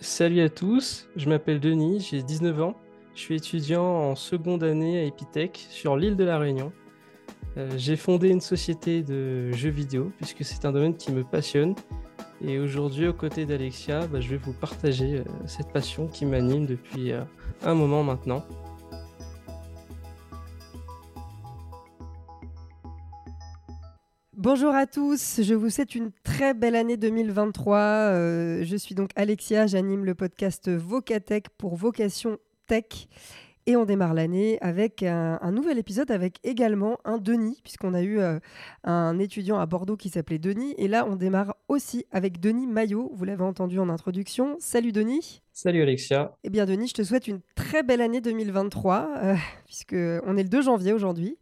Salut à tous, je m'appelle Denis, j'ai 19 ans. Je suis étudiant en seconde année à Epitech sur l'île de la Réunion. Euh, j'ai fondé une société de jeux vidéo puisque c'est un domaine qui me passionne. Et aujourd'hui, aux côtés d'Alexia, bah, je vais vous partager euh, cette passion qui m'anime depuis euh, un moment maintenant. Bonjour à tous, je vous souhaite une très belle année 2023. Euh, je suis donc Alexia, j'anime le podcast Vocatech pour Vocation Tech. Et on démarre l'année avec un, nouvel épisode avec également un Denis, puisqu'on a eu euh, un étudiant à Bordeaux qui s'appelait Denis. Et là, on démarre aussi avec Denis Maillot, vous l'avez entendu en introduction. Salut Denis. Salut Alexia. Eh bien Denis, je te souhaite une très belle année 2023, euh, puisqu'on est le 2 janvier aujourd'hui.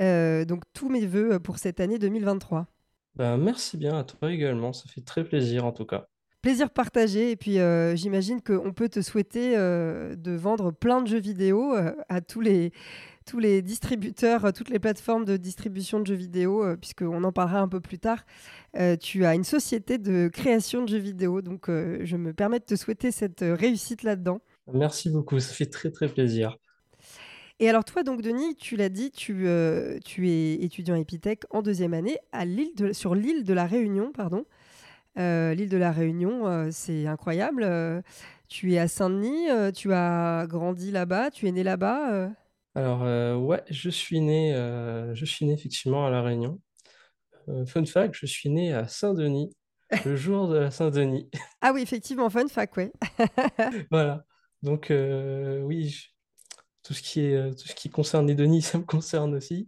Euh, donc tous mes voeux pour cette année 2023. Ben, merci bien à toi également, ça fait très plaisir en tout cas. Plaisir partagé et puis euh, j'imagine qu'on peut te souhaiter euh, de vendre plein de jeux vidéo à tous les, tous les distributeurs, toutes les plateformes de distribution de jeux vidéo, puisqu'on en parlera un peu plus tard. tu as une société de création de jeux vidéo, donc je me permets de te souhaiter cette réussite là-dedans. Merci beaucoup, ça fait très très plaisir. Et alors toi, donc Denis, tu l'as dit, tu, euh, tu es étudiant épithèque en deuxième année à de, sur l'île de la Réunion. pardon. Euh, l'île de la Réunion, euh, c'est incroyable. tu es à Saint-Denis, tu as grandi là-bas, tu es né là-bas Alors ouais, je suis né, je suis né effectivement à la Réunion. fun fact, je suis né à Saint-Denis, le jour de la Saint-Denis. ah oui, effectivement, fun fact, ouais. voilà. Donc oui, tout ce qui est, euh, tout ce qui concerne les Denis, ça me concerne aussi.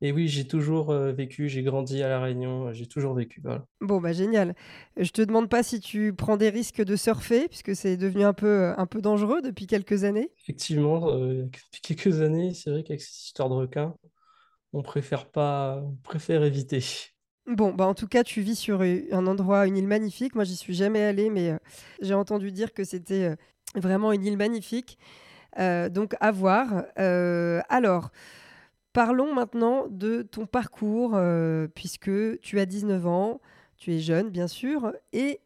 Et oui, j'ai toujours euh, vécu, j'ai grandi à La Réunion, euh, j'ai toujours vécu. Bon, bah génial. Je te demande pas si tu prends des risques de surfer, puisque c'est devenu un peu, un peu dangereux depuis quelques années. Effectivement, depuis quelques années, c'est vrai qu'avec cette histoire de requins, on préfère pas, on préfère éviter. Bon, bah en tout cas, tu vis sur un endroit, une île magnifique. Moi, j'y suis jamais allée, mais j'ai entendu dire que c'était vraiment une île magnifique. Euh, donc à voir. Euh, alors, parlons maintenant de ton parcours, euh, puisque tu as 19 ans, tu es jeune bien sûr, et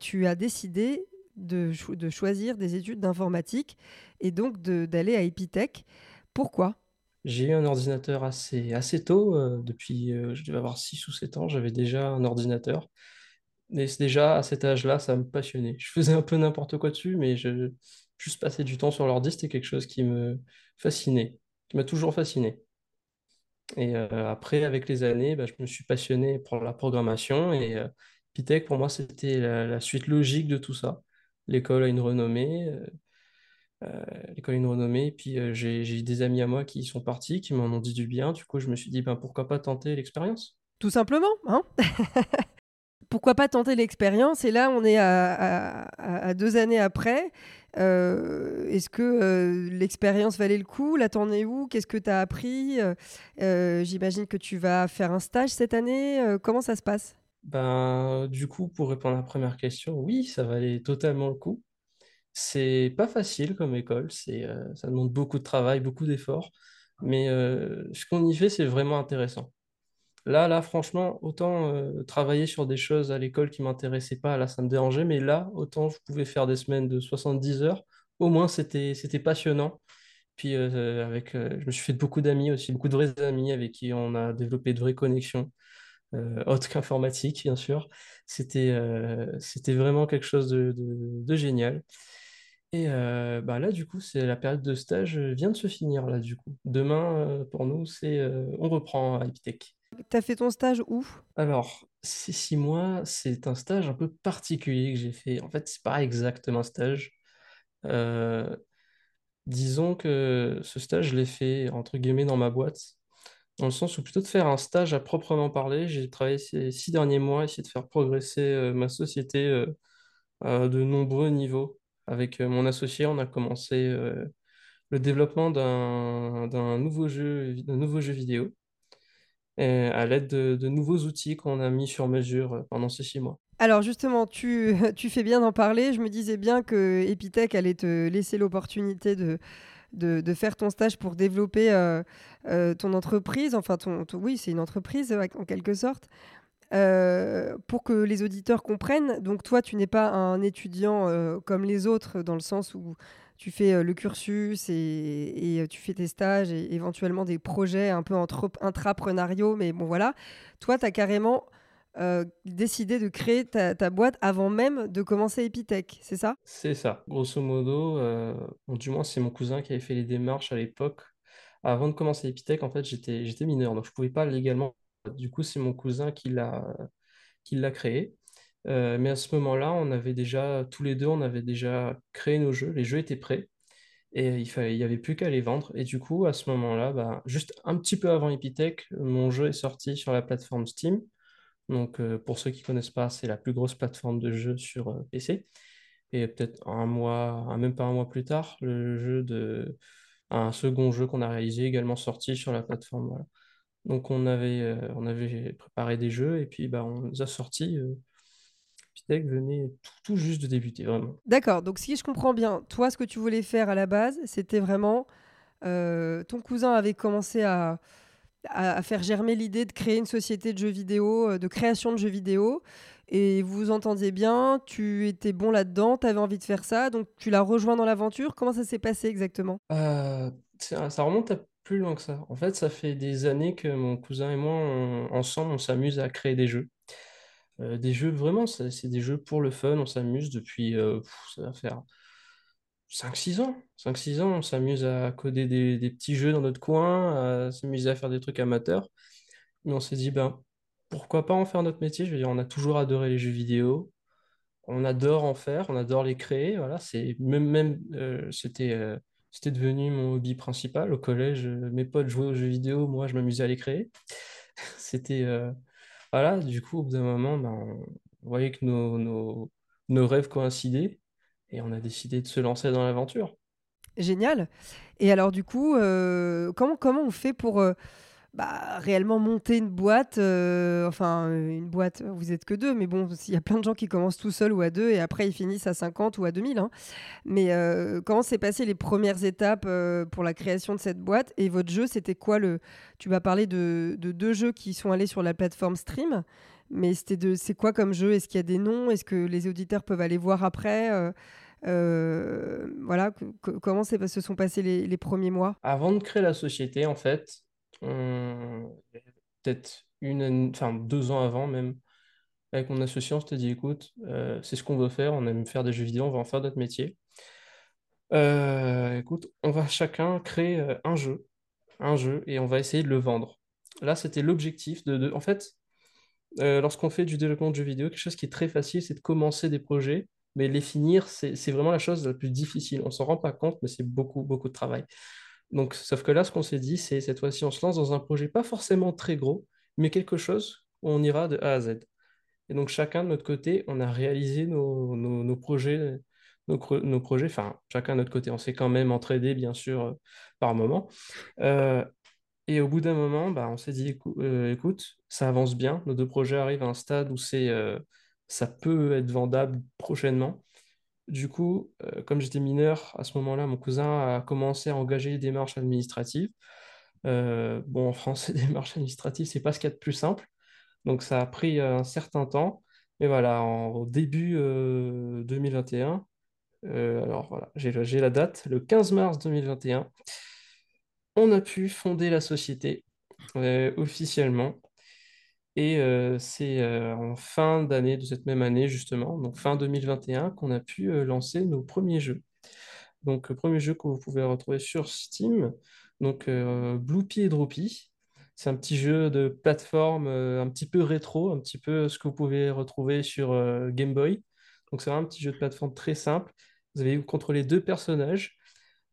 tu as décidé de, choisir des études d'informatique et donc d'aller à Epitech. Pourquoi? J'ai eu un ordinateur assez, assez tôt, depuis, je devais avoir 6 ou 7 ans, j'avais déjà un ordinateur. Et déjà, à cet âge-là, ça me passionnait. Je faisais un peu n'importe quoi dessus, mais je, juste passer du temps sur l'ordi, c'était quelque chose qui me fascinait, qui m'a toujours fasciné. Et euh, après, avec les années, bah, je me suis passionné pour la programmation et euh, Pitech, pour moi, c'était la, suite logique de tout ça. L'école a une renommée, euh, l'école a une renommée, et puis j'ai eu des amis à moi qui sont partis, qui m'en ont dit du bien. Du coup, je me suis dit, ben, pourquoi pas tenter l'expérience? Tout simplement, hein? Pourquoi pas tenter l'expérience? Et là, on est à, deux années après. Euh, est-ce que euh, l'expérience valait le coup? T'en es où? Qu'est-ce que tu as appris? Euh, J'imagine que tu vas faire un stage cette année. comment ça se passe? Ben, Du coup, pour répondre à la première question, oui, ça valait totalement le coup. C'est pas facile comme école, ça demande beaucoup de travail, beaucoup d'efforts, mais ce qu'on y fait, c'est vraiment intéressant. Là, là, franchement, autant euh, travailler sur des choses à l'école qui m'intéressaient pas, là, ça me dérangeait, mais là, autant je pouvais faire des semaines de 70 heures, au moins c'était passionnant. Puis euh, avec, euh, je me suis fait beaucoup d'amis aussi, beaucoup de vrais amis avec qui on a développé de vraies connexions, autres qu'informatique, bien sûr. C'était vraiment quelque chose de, de, génial. Et bah là, du coup, c'est la période de stage vient de se finir, là, du coup. Demain, pour nous, c'est on reprend à Epitech. Tu as fait ton stage où? Alors, ces six mois, c'est un stage un peu particulier que j'ai fait. En fait, c'est pas exactement un stage. Euh, disons que ce stage, je l'ai fait entre guillemets dans ma boîte, dans le sens où plutôt de faire un stage à proprement parler, j'ai travaillé ces six derniers mois, essayer de faire progresser euh, ma société euh, à de nombreux niveaux. Avec mon associé, on a commencé le développement d'un nouveau d'un nouveau jeu vidéo à l'aide de, nouveaux outils qu'on a mis sur mesure euh, pendant ces six mois. Alors justement, tu, tu fais bien d'en parler. Je me disais bien que Epitech allait te laisser l'opportunité de, de, faire ton stage pour développer euh, euh, ton entreprise. Enfin, ton, oui, c'est une entreprise en quelque sorte. Pour que les auditeurs comprennent, donc toi, tu n'es pas un étudiant comme les autres, dans le sens où tu fais euh, le cursus et, et, tu fais tes stages et éventuellement des projets un peu intrapreneuriaux, mais bon voilà. Toi, tu as carrément décidé de créer ta, boîte avant même de commencer Epitech, c'est ça? C'est ça. Grosso modo, du moins, c'est mon cousin qui avait fait les démarches à l'époque. Avant de commencer Epitech, en fait, j'étais, mineur, donc je ne pouvais pas légalement du coup, c'est mon cousin qui l'a créé. Euh, mais à ce moment-là, on avait déjà, tous les deux, on avait déjà créé nos jeux. Les jeux étaient prêts et il fallait, il y avait plus qu'à les vendre. Et du coup, à ce moment-là, bah, juste un petit peu avant Epitech, mon jeu est sorti sur la plateforme Steam. Donc, euh, pour ceux qui connaissent pas, c'est la plus grosse plateforme de jeux sur euh, PC. Et peut-être un mois, même pas un mois plus tard, le jeu de un second jeu qu'on a réalisé également sorti sur la plateforme. Donc on avait, on avait préparé des jeux et puis bah, on nous a sorti. Euh, Pitech venait tout, juste de débuter, vraiment. D'accord, donc si je comprends bien, toi ce que tu voulais faire à la base, c'était vraiment... Euh, ton cousin avait commencé à, à, faire germer l'idée de créer une société de jeux vidéo, de création de jeux vidéo, et vous vous entendiez bien, tu étais bon là-dedans, tu avais envie de faire ça, donc tu l'as rejoint dans l'aventure. Comment ça s'est passé exactement? Ça remonte à plus loin que ça. En fait, ça fait des années que mon cousin et moi, ensemble, on s'amuse à créer des jeux. Euh, des jeux, vraiment, c'est des jeux pour le fun. On s'amuse depuis, euh, ça va faire 5-6 ans. 5-6 ans, on s'amuse à coder des, petits jeux dans notre coin, à s'amuser à faire des trucs amateurs. Mais on s'est dit, ben, pourquoi pas en faire notre métier? Je veux dire, on a toujours adoré les jeux vidéo. On adore en faire, on adore les créer. Voilà, c'est même, euh, c'était devenu mon hobby principal. Au collège, mes potes jouaient aux jeux vidéo, moi je m'amusais à les créer. C'était. Voilà, du coup, au bout d'un moment, ben, on voyait que nos, rêves coïncidaient et on a décidé de se lancer dans l'aventure. Génial. Et alors, du coup, euh, comment, comment on fait pour bah, réellement monter une boîte, euh, enfin une boîte, vous êtes que deux, mais bon, il y a plein de gens qui commencent tout seuls ou à deux et après ils finissent à 50 ou à 2000. Hein. Mais euh, comment s'est passé les premières étapes euh, pour la création de cette boîte? Et votre jeu, c'était quoi le Tu m'as parlé de, de, deux jeux qui sont allés sur la plateforme Stream, mais c'était de, c'est quoi comme jeu? Est-ce qu'il y a des noms? Est-ce que les auditeurs peuvent aller voir après voilà, comment se sont passés les premiers mois? Avant de créer la société, en fait, peut-être une, enfin deux ans avant même, avec mon associé, on s'était dit, écoute, euh, c'est ce qu'on veut faire, on aime faire des jeux vidéo, on va en faire notre métier. Euh, écoute, on va chacun créer euh, un jeu, un jeu, et on va essayer de le vendre. Là, c'était l'objectif de, En fait, lorsqu'on fait du développement de jeux vidéo, quelque chose qui est très facile, c'est de commencer des projets, mais les finir, c'est vraiment la chose la plus difficile. On s'en rend pas compte, mais c'est beaucoup, beaucoup de travail. Donc, sauf que là, ce qu'on s'est dit, c'est cette fois-ci, on se lance dans un projet pas forcément très gros, mais quelque chose où on ira de A à Z. Et donc, chacun de notre côté, on a réalisé nos, projets, nos, projets, enfin, chacun de notre côté. On s'est quand même entraidé, bien sûr, euh, par moment. Euh, et au bout d'un moment, bah, on s'est dit, euh, écoute, ça avance bien. Nos deux projets arrivent à un stade où c'est, ça peut être vendable prochainement. Du coup, euh, comme j'étais mineur, à ce moment-là, mon cousin a commencé à engager les démarches administratives. Euh, bon, en France, les démarches administratives, c'est pas ce qu'il y a de plus simple. Donc, ça a pris un certain temps. Mais voilà, en début 2021, euh, alors voilà, j'ai la date, le 15 mars 2021, on a pu fonder la société officiellement. Et c'est en fin d'année de cette même année, justement, donc fin 2021, qu'on a pu lancer nos premiers jeux. Donc, le premier jeu que vous pouvez retrouver sur Steam, donc Bloopy et Droopy. C'est un petit jeu de plateforme un petit peu rétro, un petit peu ce que vous pouvez retrouver sur Game Boy. Donc, c'est un petit jeu de plateforme très simple. Vous allez contrôler deux personnages.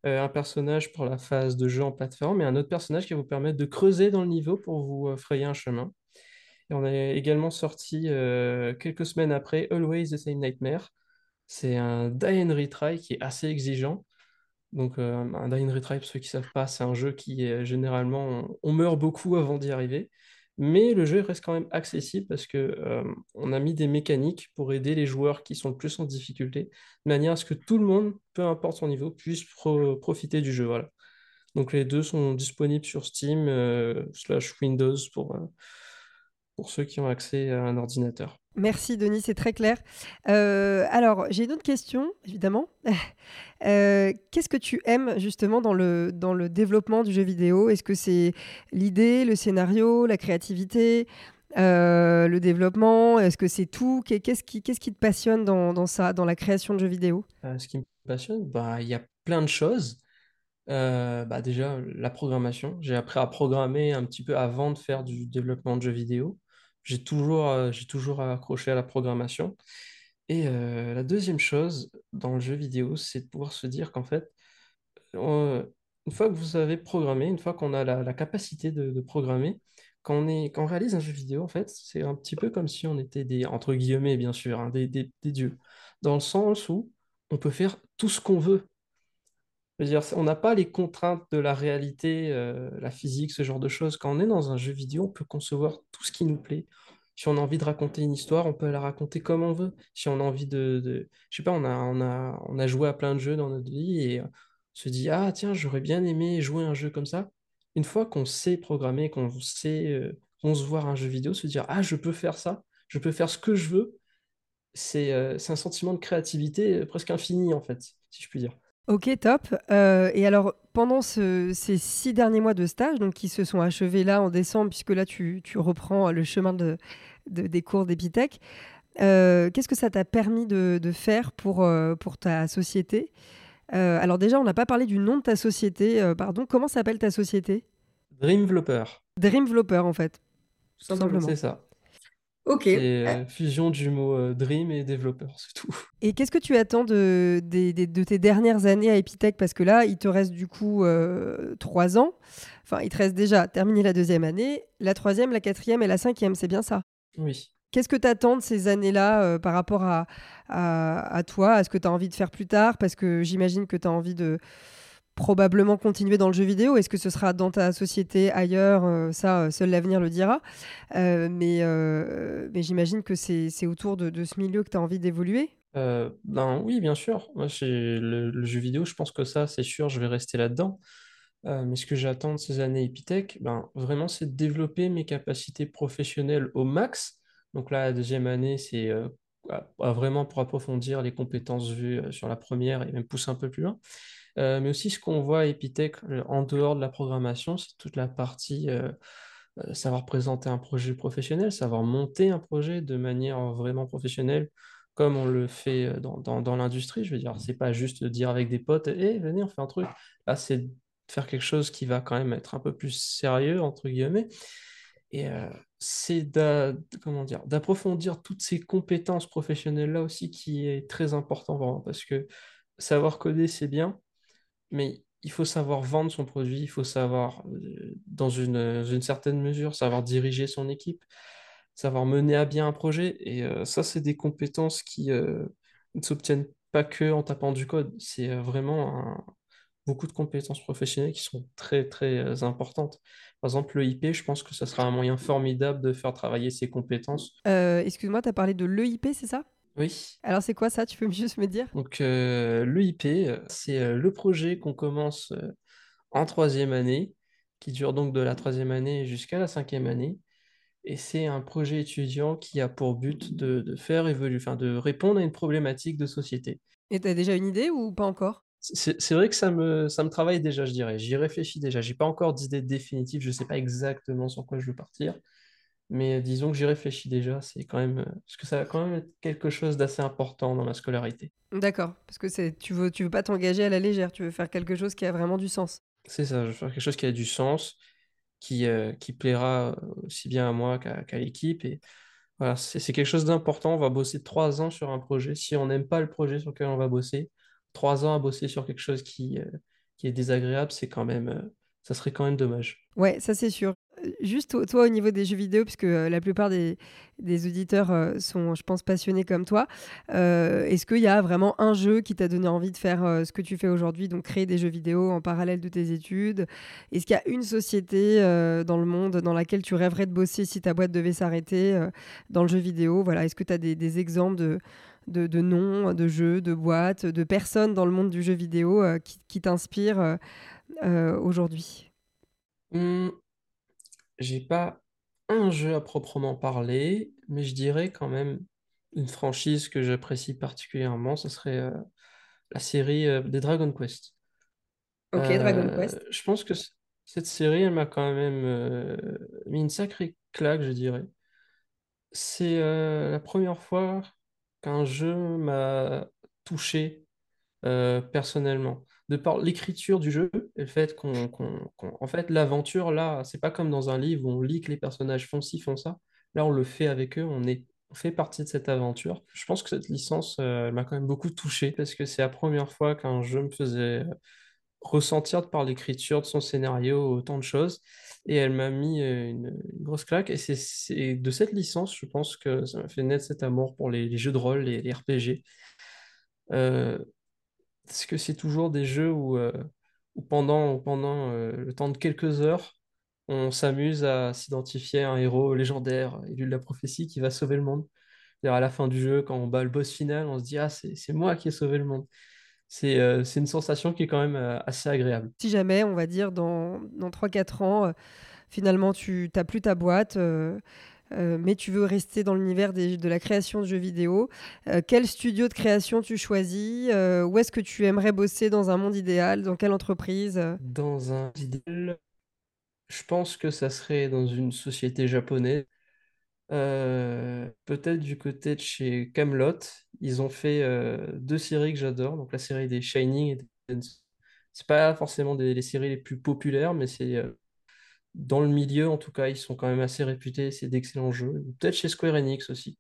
un personnage pour la phase de jeu en plateforme et un autre personnage qui va vous permettre de creuser dans le niveau pour vous frayer un chemin. Et on a également sorti euh, quelques semaines après Always the Same Nightmare. C'est un die and retry qui est assez exigeant. Donc euh, un die and retry, pour ceux qui ne savent pas, c'est un jeu qui est généralement, on, meurt beaucoup avant d'y arriver. Mais le jeu reste quand même accessible parce que euh, on a mis des mécaniques pour aider les joueurs qui sont le plus en difficulté, de manière à ce que tout le monde, peu importe son niveau, puisse profiter du jeu. Voilà. Donc les deux sont disponibles sur Steam slash Windows pour pour ceux qui ont accès à un ordinateur. Merci Denis, c'est très clair. Euh, alors, j'ai une autre question, évidemment. Euh, qu'est-ce que tu aimes justement dans le, dans le développement du jeu vidéo? Est-ce que c'est l'idée, le scénario, la créativité, euh, le développement? Est-ce que c'est tout? Qu'est-ce qui, te passionne dans, dans ça, dans la création de jeux vidéo? Ce qui me passionne, bah, il y a plein de choses. bah, déjà, la programmation. J'ai appris à programmer un petit peu avant de faire du développement de jeux vidéo. J'ai toujours, euh, j'ai toujours accroché à la programmation. Et euh, la deuxième chose dans le jeu vidéo, c'est de pouvoir se dire qu'en fait, une fois que vous avez programmé, une fois qu'on a la, capacité de, programmer, quand on réalise un jeu vidéo, en fait, c'est un petit peu comme si on était des, entre guillemets, bien sûr, hein, des dieux. Dans le sens où on peut faire tout ce qu'on veut on n'a pas les contraintes de la réalité, euh, la physique, ce genre de choses. Quand on est dans un jeu vidéo, on peut concevoir tout ce qui nous plaît. Si on a envie de raconter une histoire, on peut la raconter comme on veut. Si on a envie de, de... je sais pas, on a, joué à plein de jeux dans notre vie et on se dit, ah tiens, j'aurais bien aimé jouer un jeu comme ça. Une fois qu'on sait programmer, qu'on sait euh, concevoir un jeu vidéo, se dire, ah, je peux faire ça, je peux faire ce que je veux, c'est euh, un sentiment de créativité presque infini, en fait, si je puis dire. Ok, top. Euh, et alors, pendant ces six derniers mois de stage, donc qui se sont achevés là en décembre, puisque là tu, reprends le chemin de, des cours d'Epitech, euh, qu'est-ce que ça t'a permis de, faire pour, euh, pour ta société? Alors déjà, on n'a pas parlé du nom de ta société. pardon, comment s'appelle ta société? Dreamvlopper. Dreamvlopper, en fait. Tout simplement. C'est ça. Ok. C'est euh, fusion du mot euh, dream et développeur, c'est tout. Et qu'est-ce que tu attends de, de, tes dernières années à Epitech? Parce que là, il te reste du coup euh, trois ans. Enfin, il te reste déjà terminé la deuxième année, la troisième, la quatrième et la cinquième, c'est bien ça? Oui. Qu'est-ce que tu attends de ces années-là par rapport à, à, à toi, à ce que tu as envie de faire plus tard? Parce que j'imagine que tu as envie de probablement continuer dans le jeu vidéo. Est-ce que ce sera dans ta société, ailleurs euh, Ça, euh, seul l'avenir le dira. Euh, mais j'imagine que c'est autour de, ce milieu que tu as envie d'évoluer. ben, oui, bien sûr. Moi, le, le, jeu vidéo, je pense que ça, c'est sûr, je vais rester là-dedans. mais ce que j'attends de ces années Epitech, ben, vraiment, c'est de développer mes capacités professionnelles au max. Donc là, la deuxième année, c'est vraiment pour approfondir les compétences vues sur la première et même pousser un peu plus loin. Euh, mais aussi ce qu'on voit à Epitech euh, en dehors de la programmation, c'est toute la partie euh, savoir présenter un projet professionnel, savoir monter un projet de manière vraiment professionnelle, comme on le fait dans, dans, l'industrie. Je veux dire, c'est pas juste dire avec des potes, hé, hey, venez, on fait un truc. Là, c'est faire quelque chose qui va quand même être un peu plus sérieux, entre guillemets. Et c'est d'approfondir toutes ces compétences professionnelles-là aussi qui est très important vraiment, parce que savoir coder, c'est bien, mais il faut savoir vendre son produit, il faut savoir, euh, dans une, certaine mesure, savoir diriger son équipe, savoir mener à bien un projet. Et euh, ça, c'est des compétences qui euh, ne s'obtiennent pas que en tapant du code. C'est vraiment beaucoup de compétences professionnelles qui sont très, très importantes. Par exemple, le IP, je pense que ça sera un moyen formidable de faire travailler ces compétences. Excuse-moi, tu as parlé de l'EIP, c'est ça? Oui. Alors c'est quoi ça? Tu peux juste me dire? Donc euh, l'EIP, c'est euh, le projet qu'on commence euh, en troisième année, qui dure donc de la troisième année jusqu'à la cinquième année. Et c'est un projet étudiant qui a pour but de, faire évoluer, enfin de répondre à une problématique de société. Et tu as déjà une idée ou pas encore? C'est vrai que ça me, ça me travaille déjà, je dirais. J'y réfléchis déjà. J'ai pas encore d'idée définitive. Je sais pas exactement sur quoi je veux partir. Mais disons que j'y réfléchis déjà, c'est quand même. Parce que ça va quand même être quelque chose d'assez important dans ma scolarité. D'accord, parce que c'est tu veux, tu veux pas t'engager à la légère, tu veux faire quelque chose qui a vraiment du sens. C'est ça, je veux faire quelque chose qui a du sens, qui, euh, qui plaira aussi bien à moi qu'à l'équipe. Et voilà, c'est quelque chose d'important. On va bosser trois ans sur un projet. Si on n'aime pas le projet sur lequel on va bosser, trois ans à bosser sur quelque chose qui, euh, qui est désagréable, c'est quand même. Euh, ça serait quand même dommage. Ouais, ça c'est sûr. Juste toi, au niveau des jeux vidéo, puisque euh, la plupart des, auditeurs euh, sont, je pense, passionnés comme toi, euh, est-ce qu'il y a vraiment un jeu qui t'a donné envie de faire ce que tu fais aujourd'hui, donc créer des jeux vidéo en parallèle de tes études? Est-ce qu'il y a une société dans le monde dans laquelle tu rêverais de bosser si ta boîte devait s'arrêter dans le jeu vidéo? Voilà, Est-ce que tu as des, exemples de, de, noms, de jeux, de boîtes, de personnes dans le monde du jeu vidéo qui, t'inspirent aujourd'hui? Mmh j'ai pas un jeu à proprement parler, mais je dirais quand même une franchise que j'apprécie particulièrement, ce serait euh, la série euh, des Dragon Quest. Ok, Dragon Euh, Quest. je pense que cette série, elle m'a quand même euh, mis une sacrée claque, je dirais. C'est euh, la première fois qu'un jeu m'a touché euh, personnellement. De par l'écriture du jeu et le fait qu'on, en fait, l'aventure, là, c'est pas comme dans un livre où on lit que les personnages font ci, font ça. Là, on le fait avec eux, on est, fait partie de cette aventure. Je pense que cette licence, euh, m'a quand même beaucoup touché parce que c'est la première fois qu'un jeu me faisait ressentir par l'écriture de son scénario autant de choses. Et elle m'a mis euh, une, grosse claque. Et c'est de cette licence, je pense que ça m'a fait naître cet amour pour les, jeux de rôle, les, les RPG. Euh, parce que c'est toujours des jeux où, euh, pendant, euh, le temps de quelques heures, on s'amuse à s'identifier à un héros légendaire, élu de la prophétie, qui va sauver le monde? C'est-à-dire à la fin du jeu, quand on bat le boss final, on se dit, ah, c'est moi qui ai sauvé le monde. C'est euh, une sensation qui est quand même assez agréable. Si jamais, on va dire, dans, dans 3-4 ans, finalement, tu n'as plus ta boîte, euh, mais tu veux rester dans l'univers de la création de jeux vidéo, euh, quel studio de création tu choisis? Euh, Où est-ce que tu aimerais bosser dans un monde idéal? Dans quelle entreprise? Dans un idéal, je pense que ça serait dans une société japonaise. Peut-être du côté de chez Camelot, ils ont fait deux séries que j'adore, donc la série des Shining et des. C'est pas forcément des, les séries les plus populaires, mais c'est dans le milieu en tout cas, ils sont quand même assez réputés, c'est d'excellents jeux. Peut-être chez Square Enix aussi.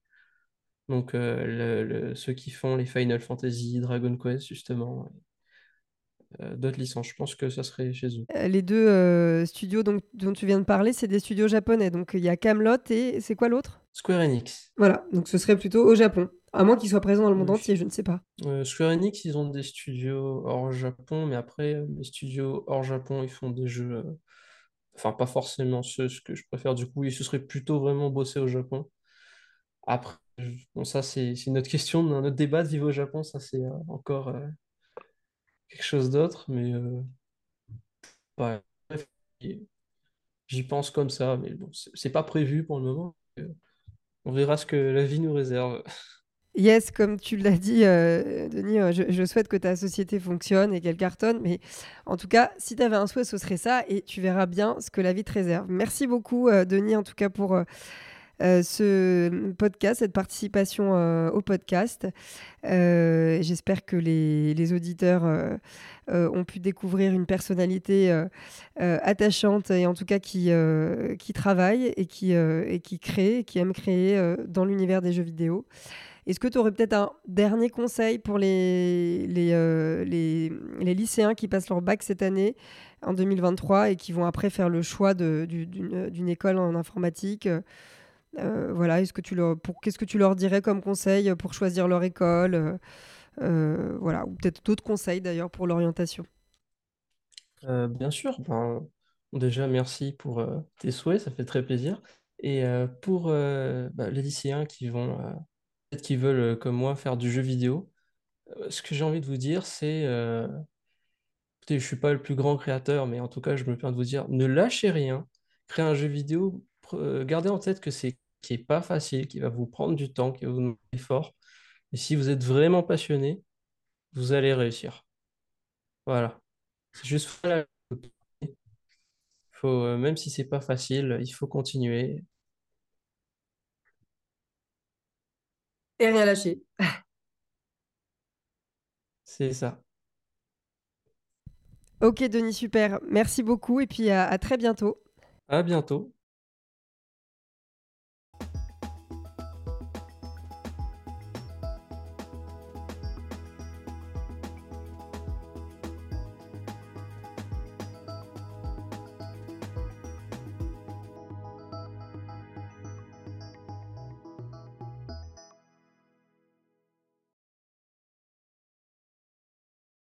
Donc euh, le- le- ceux qui font les Final Fantasy, Dragon Quest justement, euh, d'autres licences, je pense que ça serait chez eux. Euh, Les deux euh, studios donc, dont tu viens de parler, c'est des studios japonais. Donc il y a Camelot et c'est quoi l'autre? Square Enix. Voilà, donc ce serait plutôt au Japon. À moins qu'ils soient présents dans le monde entier, je ne sais pas. Euh, Square Enix, ils ont des studios hors Japon, mais après, les studios hors Japon, ils font des jeux, enfin pas forcément ce que je préfère du coup, et ce serait plutôt vraiment bosser au Japon. Après, bon, ça c'est une autre question, un autre débat de vivre au Japon, ça c'est euh, encore euh, quelque chose d'autre, mais euh, bref, j'y pense comme ça, mais bon, c'est pas prévu pour le moment. On verra ce que la vie nous réserve. Yes, comme tu l'as dit, euh, Denis, euh, je, souhaite que ta société fonctionne et qu'elle cartonne. Mais en tout cas, si tu avais un souhait, ce serait ça. Et tu verras bien ce que la vie te réserve. Merci beaucoup, euh, Denis, en tout cas, pour ce podcast, cette participation au podcast. J'espère que les, auditeurs ont pu découvrir une personnalité attachante et en tout cas qui, travaille et qui, et qui crée, qui aime créer dans l'univers des jeux vidéo. Est-ce que tu aurais peut-être un dernier conseil pour les, les, euh, les, les lycéens qui passent leur bac cette année, en 2023, et qui vont après faire le choix d'une école en informatique Euh, Voilà, est-ce qu'est-ce que tu leur dirais comme conseil pour choisir leur école euh, Voilà, ou peut-être d'autres conseils d'ailleurs pour l'orientation? Bien sûr, ben, déjà merci pour tes souhaits, ça fait très plaisir. Et pour bah, les lycéens qui vont, qui veulent, euh, comme moi, faire du jeu vidéo, euh, ce que j'ai envie de vous dire, c'est, euh, je suis pas le plus grand créateur, mais en tout cas, je me permets de vous dire, ne lâchez rien, créez un jeu vidéo, euh, gardez en tête que c'est qui est pas facile, qui va vous prendre du temps, qui va vous demander de l'effort. Et si vous êtes vraiment passionné, vous allez réussir. Voilà. C'est juste Faut, même si c'est pas facile, il faut continuer. Et rien lâcher. C'est ça. Ok, Denis, super. Merci beaucoup et puis à à très bientôt. À bientôt.